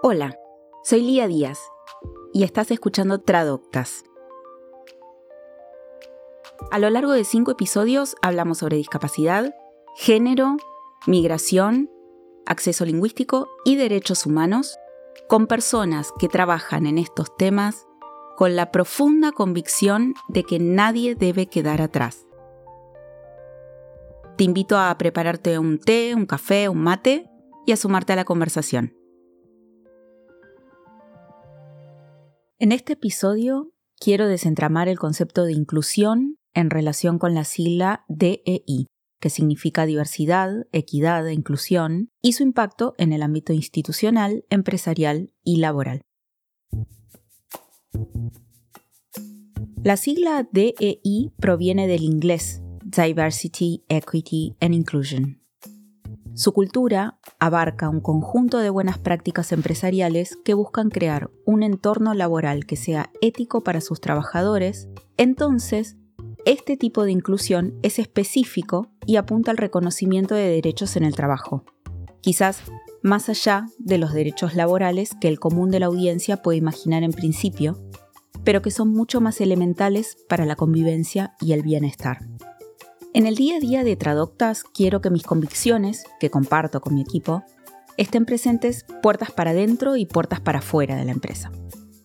Hola, soy Lía Díaz y estás escuchando Tradoctas. A lo largo de cinco episodios hablamos sobre discapacidad, género, migración, acceso lingüístico y derechos humanos con personas que trabajan en estos temas con la profunda convicción de que nadie debe quedar atrás. Te invito a prepararte un té, un café, un mate y a sumarte a la conversación. En este episodio quiero desentramar el concepto de inclusión en relación con la sigla DEI, que significa diversidad, equidad e inclusión, y su impacto en el ámbito institucional, empresarial y laboral. La sigla DEI proviene del inglés Diversity, Equity and Inclusion, su cultura abarca un conjunto de buenas prácticas empresariales que buscan crear un entorno laboral que sea ético para sus trabajadores. Entonces, este tipo de inclusión es específico y apunta al reconocimiento de derechos en el trabajo. Quizás más allá de los derechos laborales que el común de la audiencia puede imaginar en principio, pero que son mucho más elementales para la convivencia y el bienestar. En el día a día de Tradoctas quiero que mis convicciones, que comparto con mi equipo, estén presentes puertas para adentro y puertas para afuera de la empresa.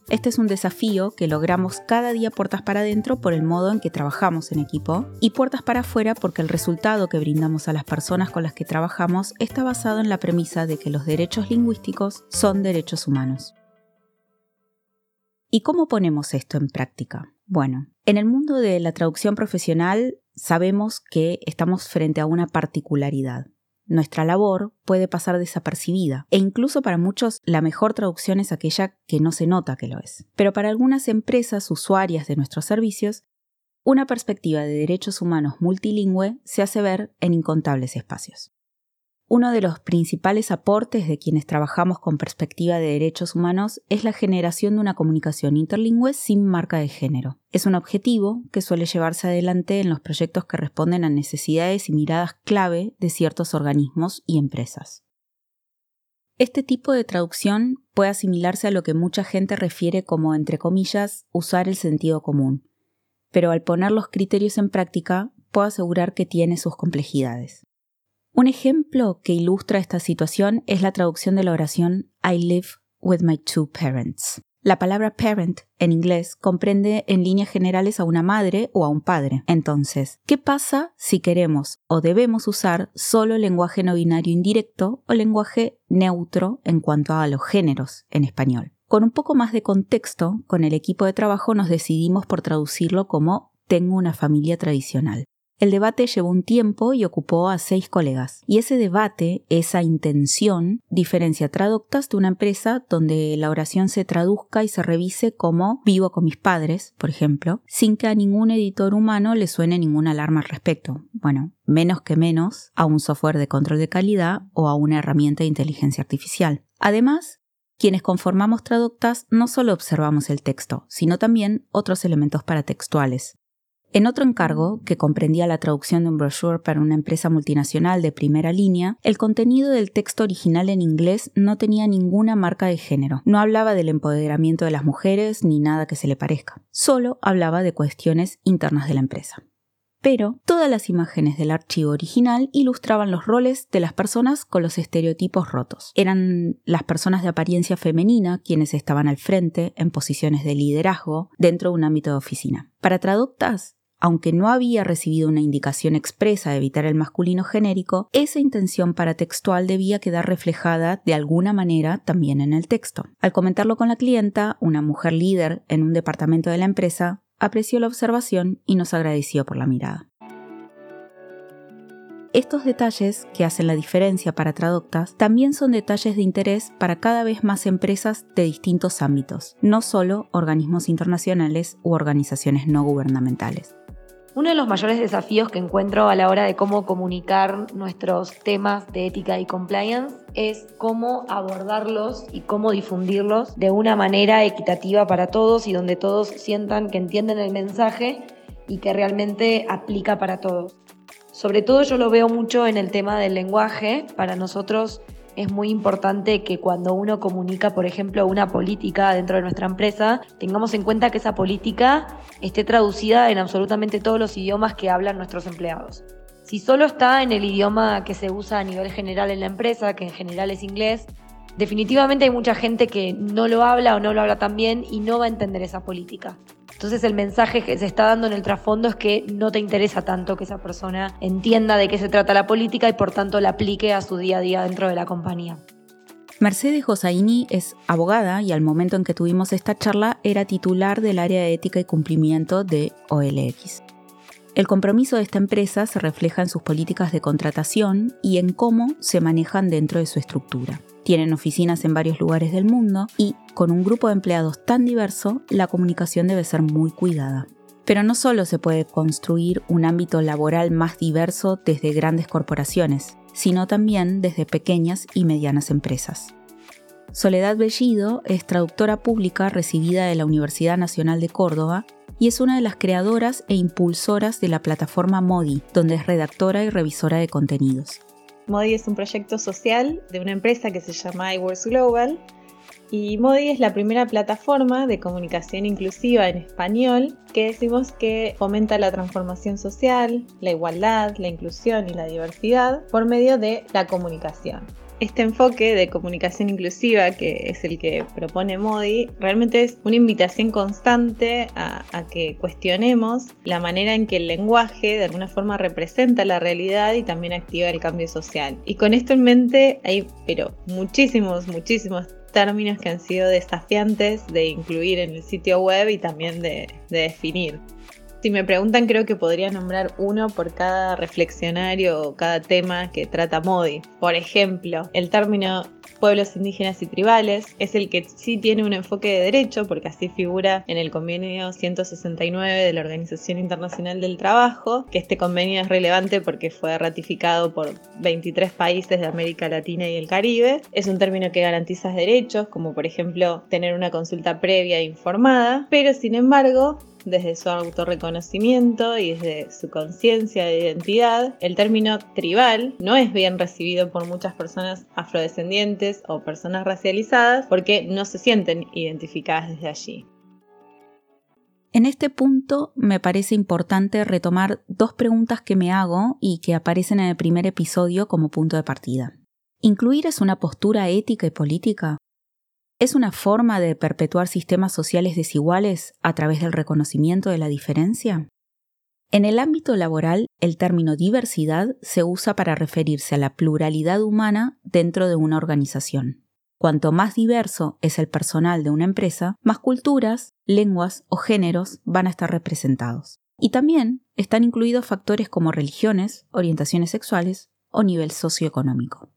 Este es un desafío que logramos cada día puertas para adentro por el modo en que trabajamos en equipo y puertas para afuera porque el resultado que brindamos a las personas con las que trabajamos está basado en la premisa de que los derechos lingüísticos son derechos humanos. ¿Y cómo ponemos esto en práctica? Bueno, en el mundo de la traducción profesional sabemos que estamos frente a una particularidad. Nuestra labor puede pasar desapercibida e incluso para muchos la mejor traducción es aquella que no se nota que lo es. Pero para algunas empresas usuarias de nuestros servicios, una perspectiva de derechos humanos multilingüe se hace ver en incontables espacios. Uno de los principales aportes de quienes trabajamos con perspectiva de derechos humanos es la generación de una comunicación interlingüe sin marca de género. Es un objetivo que suele llevarse adelante en los proyectos que responden a necesidades y miradas clave de ciertos organismos y empresas. Este tipo de traducción puede asimilarse a lo que mucha gente refiere como, entre comillas, usar el sentido común, pero al poner los criterios en práctica, puedo asegurar que tiene sus complejidades. Un ejemplo que ilustra esta situación es la traducción de la oración I live with my two parents. La palabra parent en inglés comprende en líneas generales a una madre o a un padre. Entonces, ¿qué pasa si queremos o debemos usar solo lenguaje no binario indirecto o lenguaje neutro en cuanto a los géneros en español? Con un poco más de contexto, con el equipo de trabajo nos decidimos por traducirlo como tengo una familia tradicional. El debate llevó un tiempo y ocupó a seis colegas. Y ese debate, esa intención, diferencia Traductas de una empresa donde la oración se traduzca y se revise como vivo con mis padres, por ejemplo, sin que a ningún editor humano le suene ninguna alarma al respecto. Bueno, menos que menos a un software de control de calidad o a una herramienta de inteligencia artificial. Además, quienes conformamos Traductas no solo observamos el texto, sino también otros elementos paratextuales. En otro encargo, que comprendía la traducción de un brochure para una empresa multinacional de primera línea, el contenido del texto original en inglés no tenía ninguna marca de género. No hablaba del empoderamiento de las mujeres ni nada que se le parezca. Solo hablaba de cuestiones internas de la empresa. Pero todas las imágenes del archivo original ilustraban los roles de las personas con los estereotipos rotos. Eran las personas de apariencia femenina quienes estaban al frente en posiciones de liderazgo dentro de un ámbito de oficina. Para traductas, aunque no había recibido una indicación expresa de evitar el masculino genérico, esa intención paratextual debía quedar reflejada de alguna manera también en el texto. Al comentarlo con la clienta, una mujer líder en un departamento de la empresa apreció la observación y nos agradeció por la mirada. Estos detalles que hacen la diferencia para Traductas también son detalles de interés para cada vez más empresas de distintos ámbitos, no solo organismos internacionales u organizaciones no gubernamentales. Uno de los mayores desafíos que encuentro a la hora de cómo comunicar nuestros temas de ética y compliance es cómo abordarlos y cómo difundirlos de una manera equitativa para todos y donde todos sientan que entienden el mensaje y que realmente aplica para todos. Sobre todo yo lo veo mucho en el tema del lenguaje. Para nosotros es muy importante que cuando uno comunica, por ejemplo, una política dentro de nuestra empresa, tengamos en cuenta que esa política esté traducida en absolutamente todos los idiomas que hablan nuestros empleados. Si solo está en el idioma que se usa a nivel general en la empresa, que en general es inglés, definitivamente hay mucha gente que no lo habla o no lo habla tan bien y no va a entender esa política. Entonces el mensaje que se está dando en el trasfondo es que no te interesa tanto que esa persona entienda de qué se trata la política y por tanto la aplique a su día a día dentro de la compañía. Mercedes Josaini es abogada y al momento en que tuvimos esta charla era titular del área de ética y cumplimiento de OLX. El compromiso de esta empresa se refleja en sus políticas de contratación y en cómo se manejan dentro de su estructura. Tienen oficinas en varios lugares del mundo y, con un grupo de empleados tan diverso, la comunicación debe ser muy cuidada. Pero no solo se puede construir un ámbito laboral más diverso desde grandes corporaciones, sino también desde pequeñas y medianas empresas. Soledad Bellido es traductora pública recibida de la Universidad Nacional de Córdoba y es una de las creadoras e impulsoras de la plataforma Modi, donde es redactora y revisora de contenidos. Modi es un proyecto social de una empresa que se llama iWorks Global y Modi es la primera plataforma de comunicación inclusiva en español que decimos que fomenta la transformación social, la igualdad, la inclusión y la diversidad por medio de la comunicación este enfoque de comunicación inclusiva, que es el que propone Modi, realmente es una invitación constante a, que cuestionemos la manera en que el lenguaje de alguna forma representa la realidad y también activa el cambio social. Y con esto en mente hay, pero muchísimos, muchísimos términos que han sido desafiantes de incluir en el sitio web y también de definir. Si me preguntan, creo que podría nombrar uno por cada reflexionario o cada tema que trata Modi. Por ejemplo, el término pueblos indígenas y tribales es el que sí tiene un enfoque de derecho, porque así figura en el convenio 169 de la Organización Internacional del Trabajo, que este convenio es relevante porque fue ratificado por 23 países de América Latina y el Caribe. Es un término que garantiza derechos, como por ejemplo tener una consulta previa e informada, pero sin embargo desde su autorreconocimiento y desde su conciencia de identidad, el término tribal no es bien recibido por muchas personas afrodescendientes o personas racializadas porque no se sienten identificadas desde allí. En este punto me parece importante retomar dos preguntas que me hago y que aparecen en el primer episodio como punto de partida. ¿Incluir es una postura ética y política? ¿Es una forma de perpetuar sistemas sociales desiguales a través del reconocimiento de la diferencia? En el ámbito laboral, el término diversidad se usa para referirse a la pluralidad humana dentro de una organización. Cuanto más diverso es el personal de una empresa, más culturas, lenguas o géneros van a estar representados. Y también están incluidos factores como religiones, orientaciones sexuales o nivel socioeconómico.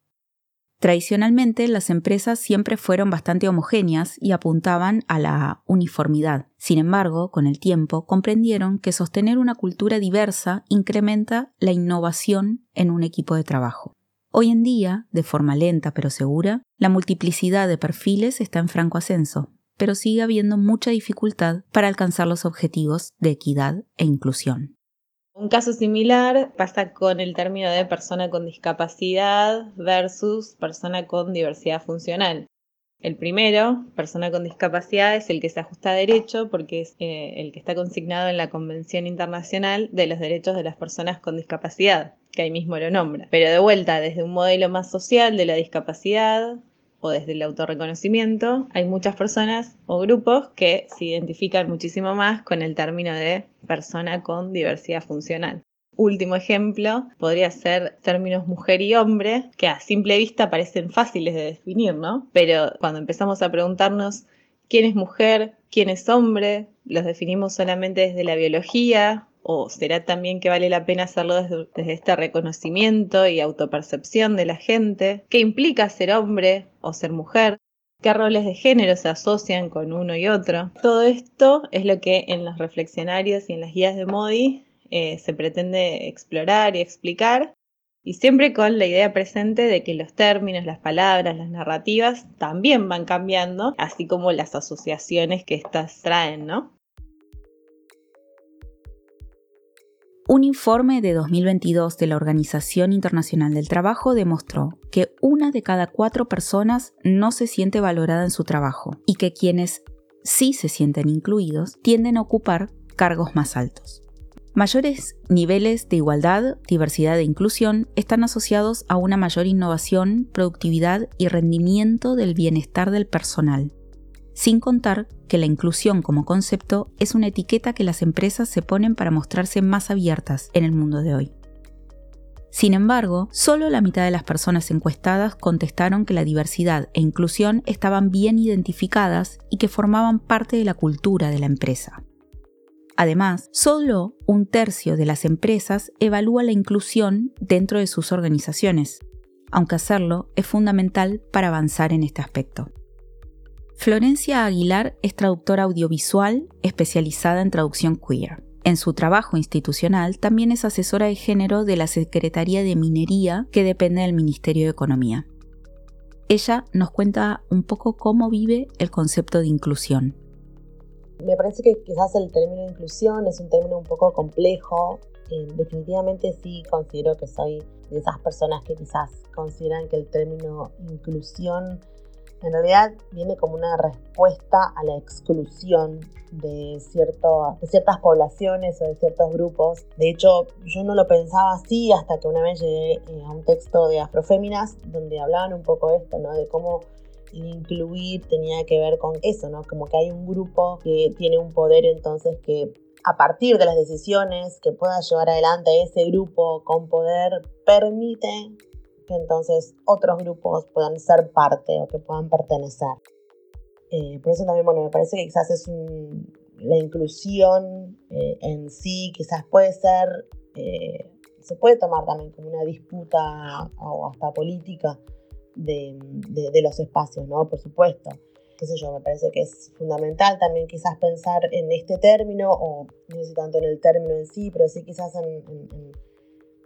Tradicionalmente las empresas siempre fueron bastante homogéneas y apuntaban a la uniformidad. Sin embargo, con el tiempo comprendieron que sostener una cultura diversa incrementa la innovación en un equipo de trabajo. Hoy en día, de forma lenta pero segura, la multiplicidad de perfiles está en franco ascenso, pero sigue habiendo mucha dificultad para alcanzar los objetivos de equidad e inclusión. Un caso similar pasa con el término de persona con discapacidad versus persona con diversidad funcional. El primero, persona con discapacidad, es el que se ajusta a derecho porque es eh, el que está consignado en la Convención Internacional de los Derechos de las Personas con Discapacidad, que ahí mismo lo nombra. Pero de vuelta, desde un modelo más social de la discapacidad, o desde el autorreconocimiento, hay muchas personas o grupos que se identifican muchísimo más con el término de persona con diversidad funcional. Último ejemplo podría ser términos mujer y hombre, que a simple vista parecen fáciles de definir, ¿no? Pero cuando empezamos a preguntarnos quién es mujer, quién es hombre, los definimos solamente desde la biología ¿O será también que vale la pena hacerlo desde, este reconocimiento y autopercepción de la gente? ¿Qué implica ser hombre o ser mujer? ¿Qué roles de género se asocian con uno y otro? Todo esto es lo que en los reflexionarios y en las guías de Modi eh, se pretende explorar y explicar y siempre con la idea presente de que los términos, las palabras, las narrativas también van cambiando, así como las asociaciones que éstas traen, ¿no? Un informe de 2022 de la Organización Internacional del Trabajo demostró que una de cada cuatro personas no se siente valorada en su trabajo y que quienes sí se sienten incluidos tienden a ocupar cargos más altos. Mayores niveles de igualdad, diversidad e inclusión están asociados a una mayor innovación, productividad y rendimiento del bienestar del personal, sin contar que la inclusión como concepto es una etiqueta que las empresas se ponen para mostrarse más abiertas en el mundo de hoy. Sin embargo, solo la mitad de las personas encuestadas contestaron que la diversidad e inclusión estaban bien identificadas y que formaban parte de la cultura de la empresa. Además, solo un tercio de las empresas evalúa la inclusión dentro de sus organizaciones, aunque hacerlo es fundamental para avanzar en este aspecto. Florencia Aguilar es traductora audiovisual especializada en traducción queer. En su trabajo institucional también es asesora de género de la Secretaría de Minería que depende del Ministerio de Economía. Ella nos cuenta un poco cómo vive el concepto de inclusión. Me parece que quizás el término inclusión es un término un poco complejo. Eh, definitivamente sí considero que soy de esas personas que quizás consideran que el término inclusión en realidad viene como una respuesta a la exclusión de, ciertas poblaciones o de ciertos grupos. De hecho, yo no lo pensaba así hasta que una vez llegué eh, a un texto de Afroféminas donde hablaban un poco de esto, ¿no? De cómo incluir tenía que ver con eso, ¿no? Como que hay un grupo que tiene un poder entonces que a partir de las decisiones que pueda llevar adelante ese grupo con poder permite que entonces otros grupos puedan ser parte o que puedan pertenecer. Eh, por eso también, bueno, me parece que quizás es la inclusión eh, en sí, quizás puede ser, eh, se puede tomar también como una disputa o hasta política de, de, los espacios, ¿no? Por supuesto. Qué sé yo, me parece que es fundamental también quizás pensar en este término, o no sé tanto en el término en sí, pero sí quizás en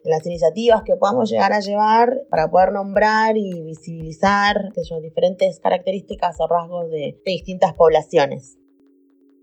las iniciativas que podamos llegar a llevar para poder nombrar y visibilizar diferentes características o rasgos de, distintas poblaciones.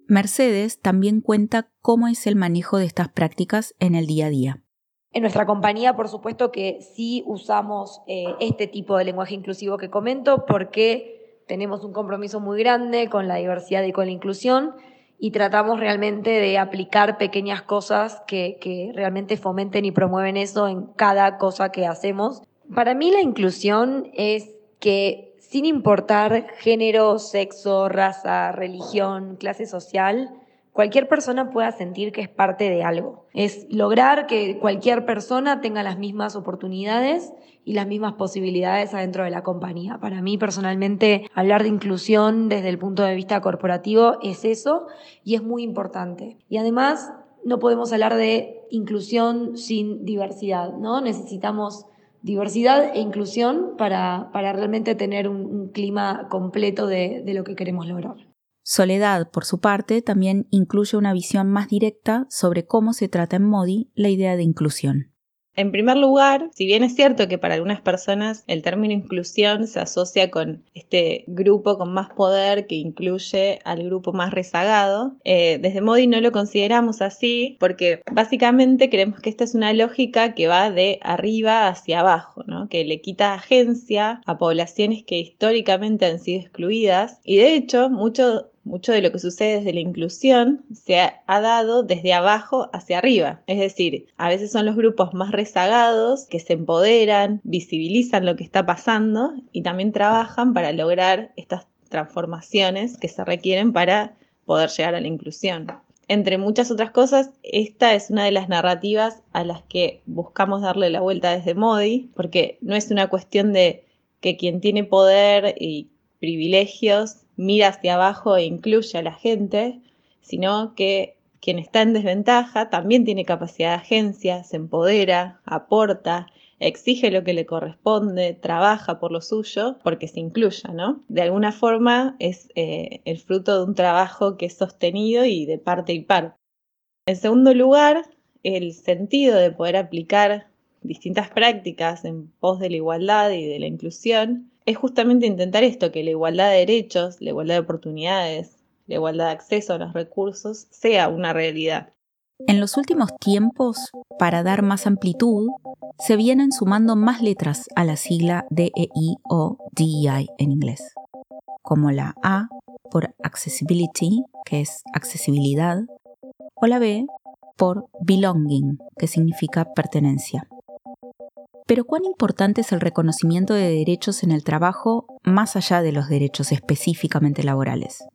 Mercedes también cuenta cómo es el manejo de estas prácticas en el día a día. En nuestra compañía, por supuesto que sí usamos eh, este tipo de lenguaje inclusivo que comento porque tenemos un compromiso muy grande con la diversidad y con la inclusión y tratamos realmente de aplicar pequeñas cosas que, que realmente fomenten y promueven eso en cada cosa que hacemos. Para mí la inclusión es que sin importar género, sexo, raza, religión, clase social, cualquier persona pueda sentir que es parte de algo. Es lograr que cualquier persona tenga las mismas oportunidades y las mismas posibilidades adentro de la compañía. Para mí personalmente hablar de inclusión desde el punto de vista corporativo es eso y es muy importante. Y además no podemos hablar de inclusión sin diversidad, ¿no? Necesitamos diversidad e inclusión para, para realmente tener un, clima completo de lo que queremos lograr. Soledad, por su parte, también incluye una visión más directa sobre cómo se trata en Modi la idea de inclusión. En primer lugar, si bien es cierto que para algunas personas el término inclusión se asocia con este grupo con más poder que incluye al grupo más rezagado, eh, desde Modi no lo consideramos así porque básicamente creemos que esta es una lógica que va de arriba hacia abajo, que le quita agencia a poblaciones que históricamente han sido excluidas y de hecho mucho mucho de lo que sucede desde la inclusión se ha, dado desde abajo hacia arriba. Es decir, a veces son los grupos más rezagados que se empoderan, visibilizan lo que está pasando y también trabajan para lograr estas transformaciones que se requieren para poder llegar a la inclusión. Entre muchas otras cosas, esta es una de las narrativas a las que buscamos darle la vuelta desde Modi, porque no es una cuestión de que quien tiene poder y privilegios mira hacia abajo e incluye a la gente, sino que quien está en desventaja también tiene capacidad de agencia, se empodera, aporta, exige lo que le corresponde, trabaja por lo suyo, porque se incluya, ¿no? De alguna forma es eh, el fruto de un trabajo que es sostenido y de parte y parte. En segundo lugar, el sentido de poder aplicar distintas prácticas en pos de la igualdad y de la inclusión es justamente intentar esto, que la igualdad de derechos, la igualdad de oportunidades, la igualdad de acceso a los recursos sea una realidad. En los últimos tiempos, para dar más amplitud, se vienen sumando más letras a la sigla DEI o DEI en inglés, como la A por accessibility, que es accesibilidad, o la B por belonging, que significa pertenencia. Pero cuán importante es el reconocimiento de derechos en el trabajo más allá de los derechos específicamente laborales.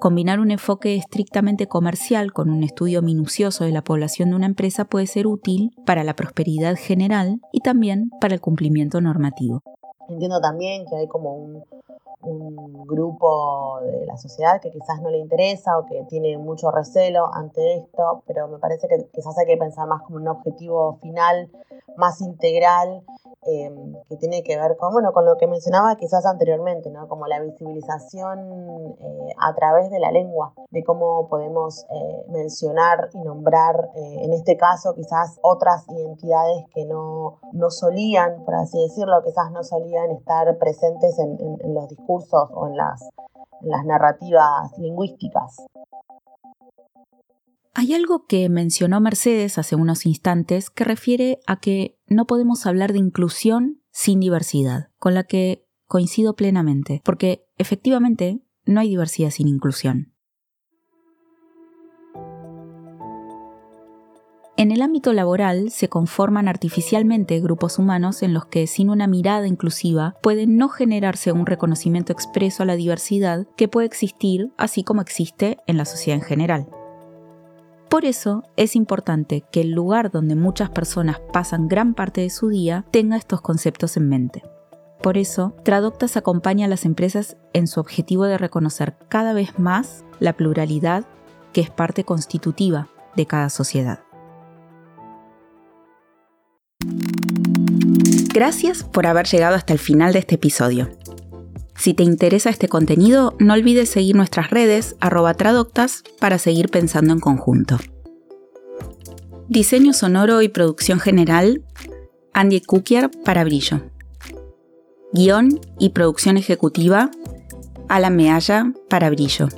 Combinar un enfoque estrictamente comercial con un estudio minucioso de la población de una empresa puede ser útil para la prosperidad general y también para el cumplimiento normativo. Entiendo también que hay como un, un grupo de la sociedad que quizás no le interesa o que tiene mucho recelo ante esto, pero me parece que quizás hay que pensar más como un objetivo final, más integral, em, que tiene que ver con, bueno, con lo que mencionaba quizás anteriormente, ¿no? como la visibilización eh, a través de la lengua, de cómo podemos eh, mencionar y nombrar, eh, en este caso quizás otras identidades que no, no solían, por así decirlo, quizás no solían estar presentes en, en los discursos o en las, las narrativas lingüísticas. Hay algo que mencionó Mercedes hace unos instantes que refiere a que no podemos hablar de inclusión sin diversidad, con la que coincido plenamente, porque efectivamente no hay diversidad sin inclusión. En el ámbito laboral se conforman artificialmente grupos humanos en los que sin una mirada inclusiva puede no generarse un reconocimiento expreso a la diversidad que puede existir así como existe en la sociedad en general. Por eso es importante que el lugar donde muchas personas pasan gran parte de su día tenga estos conceptos en mente. Por eso, Traductas acompaña a las empresas en su objetivo de reconocer cada vez más la pluralidad que es parte constitutiva de cada sociedad. Gracias por haber llegado hasta el final de este episodio. Si te interesa este contenido, no olvides seguir nuestras redes arroba para seguir pensando en conjunto. Diseño sonoro y producción general, Andy Kukier para Brillo. Guión y producción ejecutiva, Alan Mealla para Brillo.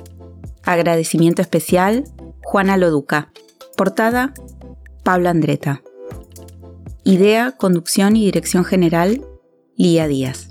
Agradecimiento especial, Juana Loduca. Portada, Pablo Andreta. Idea, conducción y dirección general, Lía Díaz.